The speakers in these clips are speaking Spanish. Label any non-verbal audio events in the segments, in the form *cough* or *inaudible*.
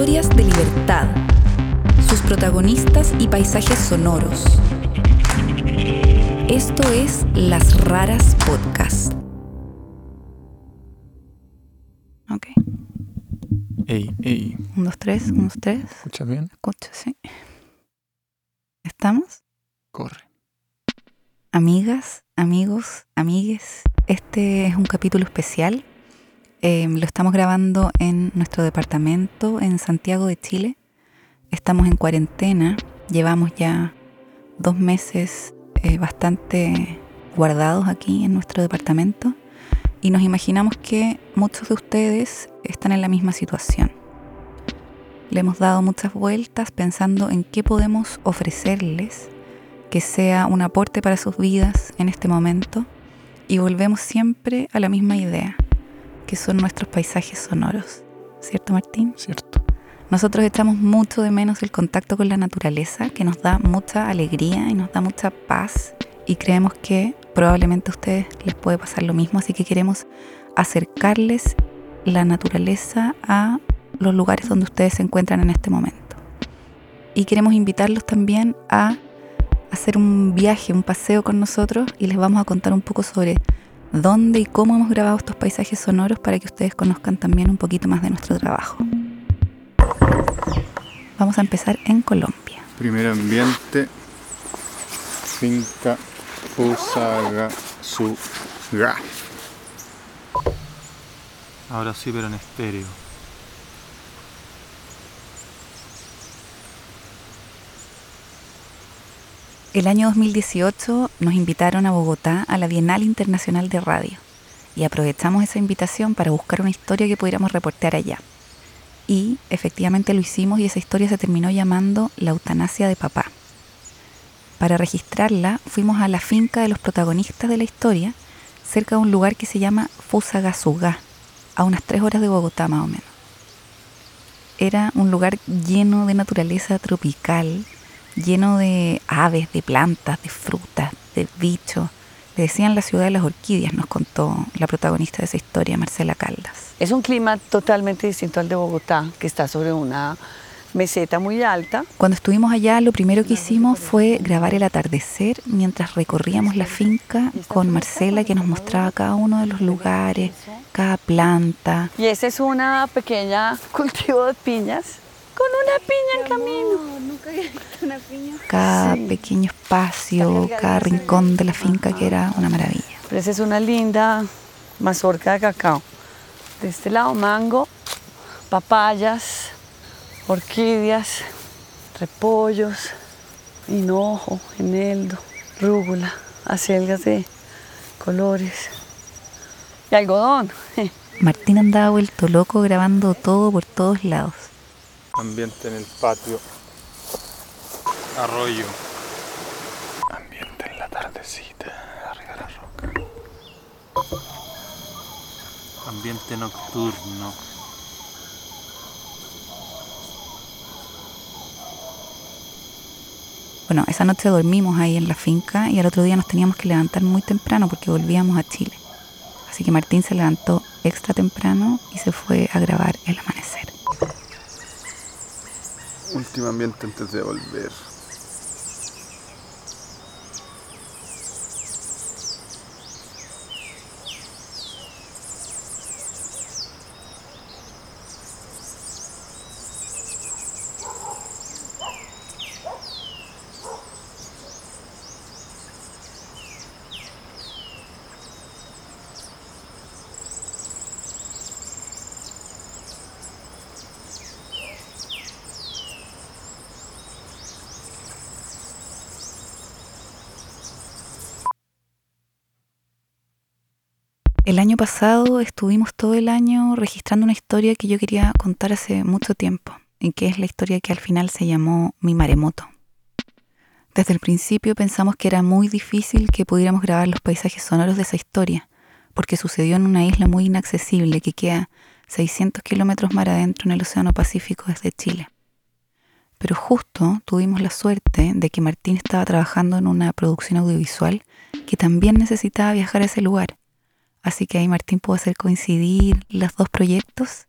Historias de libertad, sus protagonistas y paisajes sonoros. Esto es Las Raras Podcast. Ok. Ey, ey. Un, dos, tres, un, dos, tres. ¿Escuchas bien? Escucha, sí. ¿Estamos? Corre. Amigas, amigos, amigues, este es un capítulo especial. Eh, lo estamos grabando en nuestro departamento en Santiago de Chile. Estamos en cuarentena, llevamos ya dos meses eh, bastante guardados aquí en nuestro departamento y nos imaginamos que muchos de ustedes están en la misma situación. Le hemos dado muchas vueltas pensando en qué podemos ofrecerles que sea un aporte para sus vidas en este momento y volvemos siempre a la misma idea, que son nuestros paisajes sonoros. ¿Cierto, Martín? Cierto. Nosotros echamos mucho de menos el contacto con la naturaleza, que nos da mucha alegría y nos da mucha paz y creemos que probablemente a ustedes les puede pasar lo mismo, así que queremos acercarles la naturaleza a los lugares donde ustedes se encuentran en este momento. Y queremos invitarlos también a hacer un viaje, un paseo con nosotros y les vamos a contar un poco sobre dónde y cómo hemos grabado estos paisajes sonoros para que ustedes conozcan también un poquito más de nuestro trabajo. Vamos a empezar en Colombia. Primer ambiente. Finca Fusagasugá. Ahora sí, pero en estéreo. El año 2018 nos invitaron a Bogotá a la Bienal Internacional de Radio y aprovechamos esa invitación para buscar una historia que pudiéramos reportear allá. Y efectivamente lo hicimos y esa historia se terminó llamando La eutanasia de papá. Para registrarla fuimos a la finca de los protagonistas de la historia, cerca de un lugar que se llama Fusagasugá, a unas tres horas de Bogotá más o menos. Era un lugar lleno de naturaleza tropical, lleno de aves, de plantas, de frutas, de bichos. Le decían la ciudad de las orquídeas, nos contó la protagonista de esa historia, Marcela Caldas. Es un clima totalmente distinto al de Bogotá, que está sobre una meseta muy alta. Cuando estuvimos allá, lo primero que hicimos fue grabar el atardecer mientras recorríamos la finca con Marcela, que nos mostraba cada uno de los lugares, cada planta. Y esa es una pequeña *laughs* cultivo de piñas con una piña en camino. nunca había visto una piña. cada Sí. pequeño espacio, cada rincón de la finca que era una maravilla. Pero esa es una linda mazorca de cacao. De este lado mango, papayas, orquídeas, repollos, hinojo, eneldo, rúgula, acelgas de colores y algodón. *laughs* Martín andaba vuelto loco grabando todo por todos lados. Ambiente en el patio. Arroyo. Ambiente en la tardecita. Arriba de la roca. Ambiente nocturno. Bueno, esa noche dormimos ahí en la finca y al otro día nos teníamos que levantar muy temprano porque volvíamos a Chile. Así que Martín se levantó extra temprano y se fue a grabar el amanecer. Último ambiente antes de volver. El año pasado estuvimos todo el año registrando una historia que yo quería contar hace mucho tiempo y que es la historia que al final se llamó Mi Maremoto. Desde el principio pensamos que era muy difícil que pudiéramos grabar los paisajes sonoros de esa historia, porque sucedió en una isla muy inaccesible que queda 600 kilómetros mar adentro en el Océano Pacífico desde Chile. Pero justo tuvimos la suerte de que Martín estaba trabajando en una producción audiovisual que también necesitaba viajar a ese lugar. Así que ahí Martín pudo hacer coincidir los dos proyectos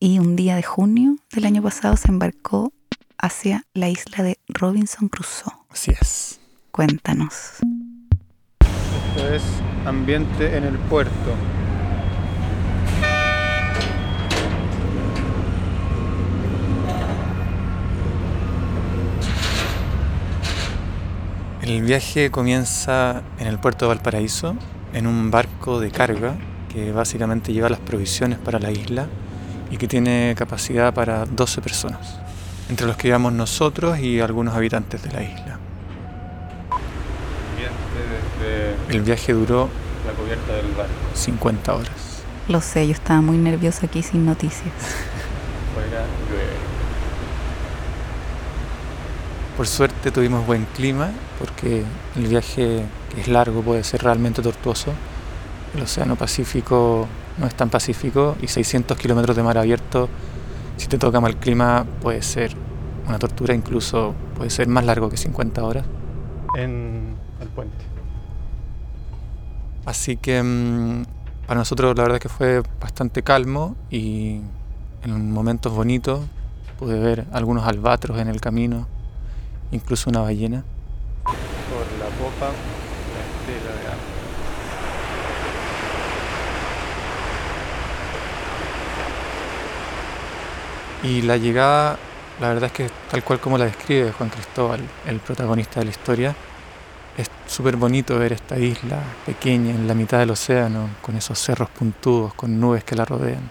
y un día de junio del año pasado se embarcó hacia la isla de Robinson Crusoe. Así es. Cuéntanos. Esto es ambiente en el puerto. El viaje comienza en el puerto de Valparaíso, en un barco de carga que básicamente lleva las provisiones para la isla y que tiene capacidad para 12 personas, entre los que íbamos nosotros y algunos habitantes de la isla. El viaje duró la cubierta del barco. 50 horas. Lo sé, yo estaba muy nerviosa aquí sin noticias. *laughs* Fuera llueve. Por suerte tuvimos buen clima porque el viaje es largo puede ser realmente tortuoso. El Océano Pacífico no es tan pacífico y 600 kilómetros de mar abierto, si te toca mal clima, puede ser una tortura, incluso puede ser más largo que 50 horas. En el puente. Así que mm, para nosotros la verdad es que fue bastante calmo y en momentos bonitos pude ver algunos albatros en el camino, incluso una ballena. Por la popa, la estela de agua. Y la llegada, la verdad es que tal cual como la describe Juan Cristóbal, el protagonista de la historia, es súper bonito ver esta isla pequeña en la mitad del océano, con esos cerros puntudos, con nubes que la rodean.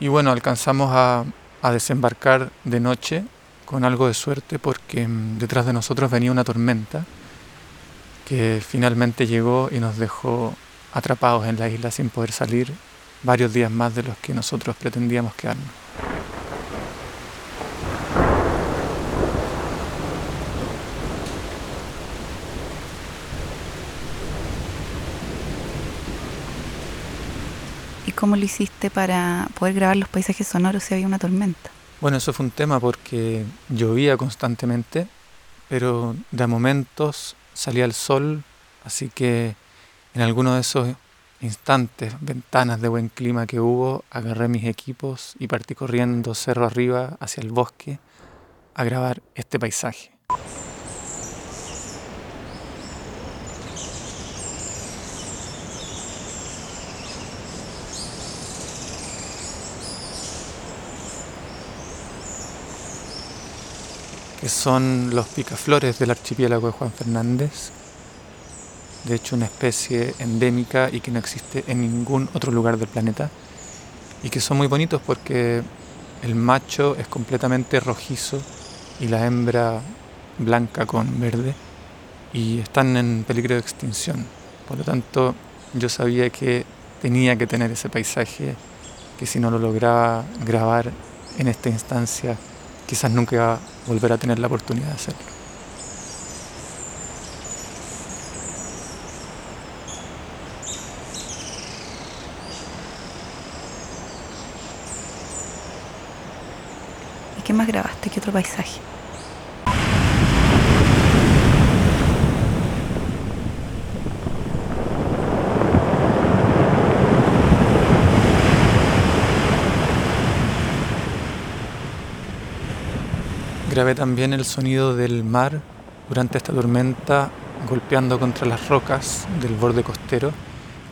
Y bueno, alcanzamos a, a desembarcar de noche con algo de suerte porque mm, detrás de nosotros venía una tormenta que finalmente llegó y nos dejó atrapados en la isla sin poder salir varios días más de los que nosotros pretendíamos quedarnos. ¿Y cómo lo hiciste para poder grabar los paisajes sonoros si había una tormenta? Bueno, eso fue un tema porque llovía constantemente, pero de momentos salía el sol, así que en alguno de esos instantes, ventanas de buen clima que hubo, agarré mis equipos y partí corriendo cerro arriba hacia el bosque a grabar este paisaje. que son los picaflores del archipiélago de Juan Fernández, de hecho una especie endémica y que no existe en ningún otro lugar del planeta, y que son muy bonitos porque el macho es completamente rojizo y la hembra blanca con verde, y están en peligro de extinción. Por lo tanto, yo sabía que tenía que tener ese paisaje, que si no lo lograba grabar en esta instancia, quizás nunca volver a tener la oportunidad de hacerlo. ¿Y qué más grabaste? ¿Qué otro paisaje? Grabé también el sonido del mar durante esta tormenta golpeando contra las rocas del borde costero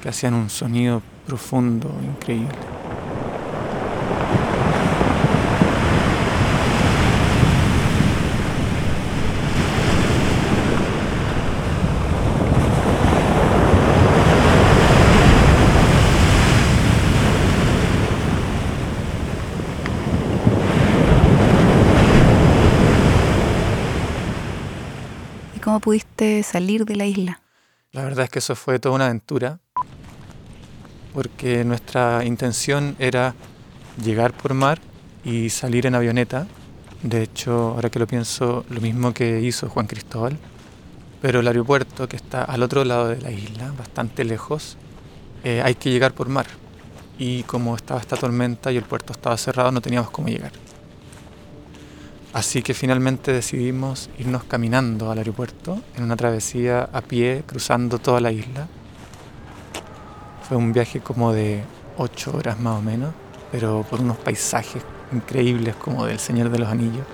que hacían un sonido profundo, increíble. ¿Y salir de la isla? La verdad es que eso fue toda una aventura, porque nuestra intención era llegar por mar y salir en avioneta. De hecho, ahora que lo pienso, lo mismo que hizo Juan Cristóbal. Pero el aeropuerto, que está al otro lado de la isla, bastante lejos, eh, hay que llegar por mar. Y como estaba esta tormenta y el puerto estaba cerrado, no teníamos cómo llegar. Así que finalmente decidimos irnos caminando al aeropuerto en una travesía a pie, cruzando toda la isla. Fue un viaje como de ocho horas más o menos pero por unos paisajes increíbles como del Señor de los Anillos.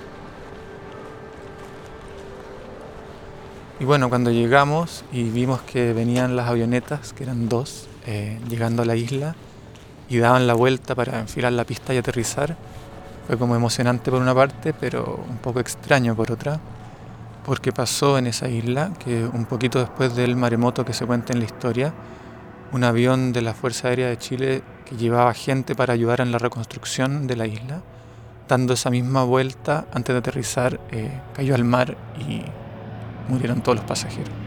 Y bueno, cuando llegamos y vimos que venían las avionetas, que eran dos, eh, llegando a la isla y daban la vuelta para enfilar la pista y aterrizar, fue como emocionante por una parte, pero un poco extraño por otra, porque pasó en esa isla que un poquito después del maremoto que se cuenta en la historia, un avión de la Fuerza Aérea de Chile que llevaba gente para ayudar en la reconstrucción de la isla, dando esa misma vuelta antes de aterrizar, eh, cayó al mar y murieron todos los pasajeros.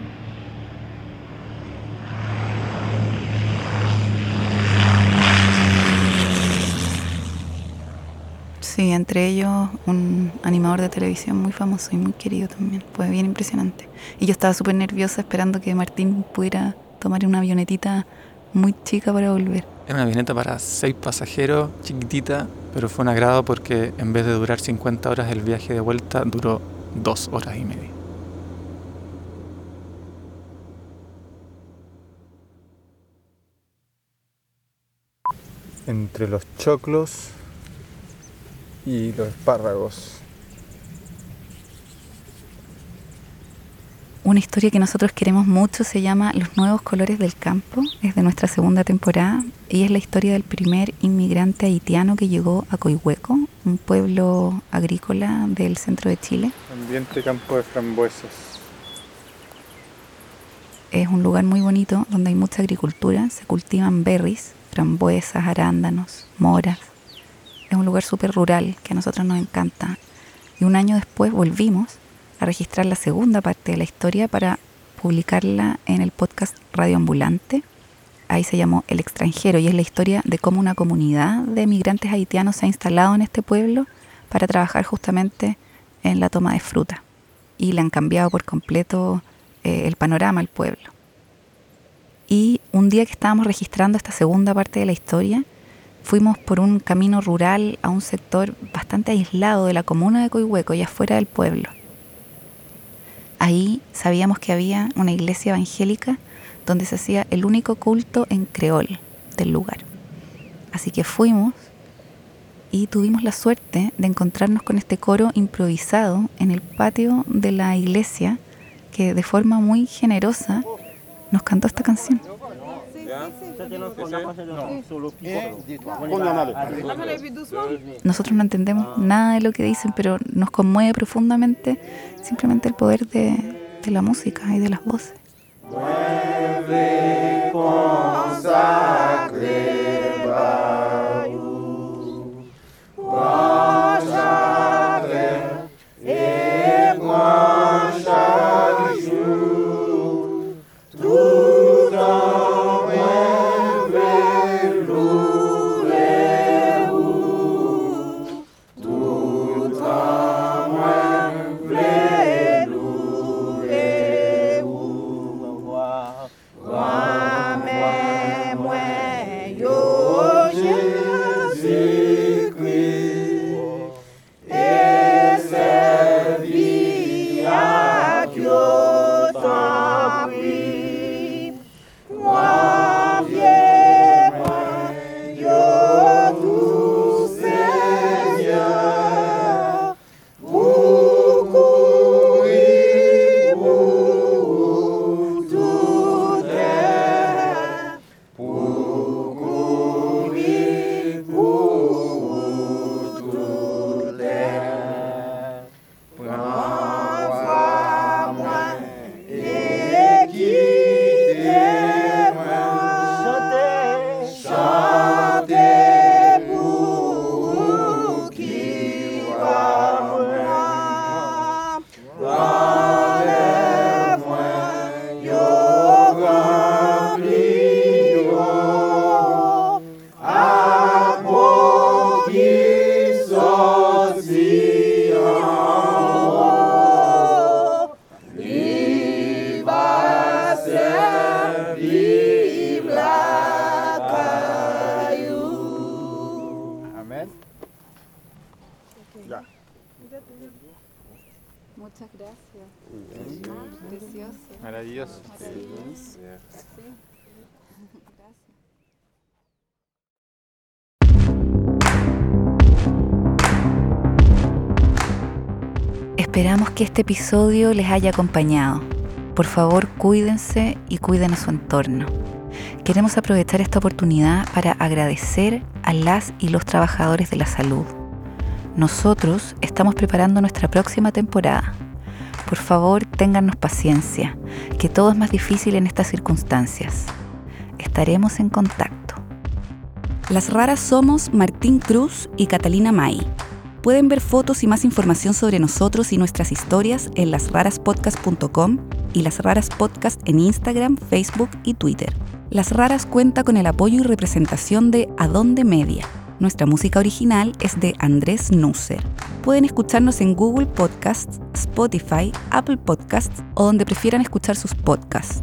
Sí, entre ellos un animador de televisión muy famoso y muy querido también. Fue bien impresionante. Y yo estaba súper nerviosa esperando que Martín pudiera tomar una avionetita muy chica para volver. Era una avioneta para seis pasajeros, chiquitita, pero fue un agrado porque en vez de durar 50 horas el viaje de vuelta, duró dos horas y media. Entre los choclos y los espárragos. Una historia que nosotros queremos mucho se llama Los Nuevos Colores del Campo, es de nuestra segunda temporada y es la historia del primer inmigrante haitiano que llegó a Coihueco, un pueblo agrícola del centro de Chile. Ambiente campo de frambuesas. Es un lugar muy bonito donde hay mucha agricultura, se cultivan berries, frambuesas, arándanos, moras. Es un lugar súper rural que a nosotros nos encanta. Y un año después volvimos a registrar la segunda parte de la historia para publicarla en el podcast Radio Ambulante. Ahí se llamó El extranjero y es la historia de cómo una comunidad de migrantes haitianos se ha instalado en este pueblo para trabajar justamente en la toma de fruta. Y le han cambiado por completo eh, el panorama al pueblo. Y un día que estábamos registrando esta segunda parte de la historia, fuimos por un camino rural a un sector bastante aislado de la comuna de Coihueco y afuera del pueblo. Ahí sabíamos que había una iglesia evangélica donde se hacía el único culto en creol del lugar. Así que fuimos y tuvimos la suerte de encontrarnos con este coro improvisado en el patio de la iglesia que de forma muy generosa nos cantó esta canción. Nosotros no entendemos nada de lo que dicen, pero nos conmueve profundamente simplemente el poder de, de la música y de las voces. Maravilloso. Esperamos que este episodio les haya acompañado. Por favor, cuídense y cuiden a su entorno. Queremos aprovechar esta oportunidad para agradecer a las y los trabajadores de la salud. Nosotros estamos preparando nuestra próxima temporada por favor, téngannos paciencia, que todo es más difícil en estas circunstancias. Estaremos en contacto. Las raras somos Martín Cruz y Catalina May. Pueden ver fotos y más información sobre nosotros y nuestras historias en lasraraspodcast.com y Las Raras Podcast en Instagram, Facebook y Twitter. Las Raras cuenta con el apoyo y representación de Adonde Media. Nuestra música original es de Andrés Nusser. Pueden escucharnos en Google Podcasts, Spotify, Apple Podcasts o donde prefieran escuchar sus podcasts.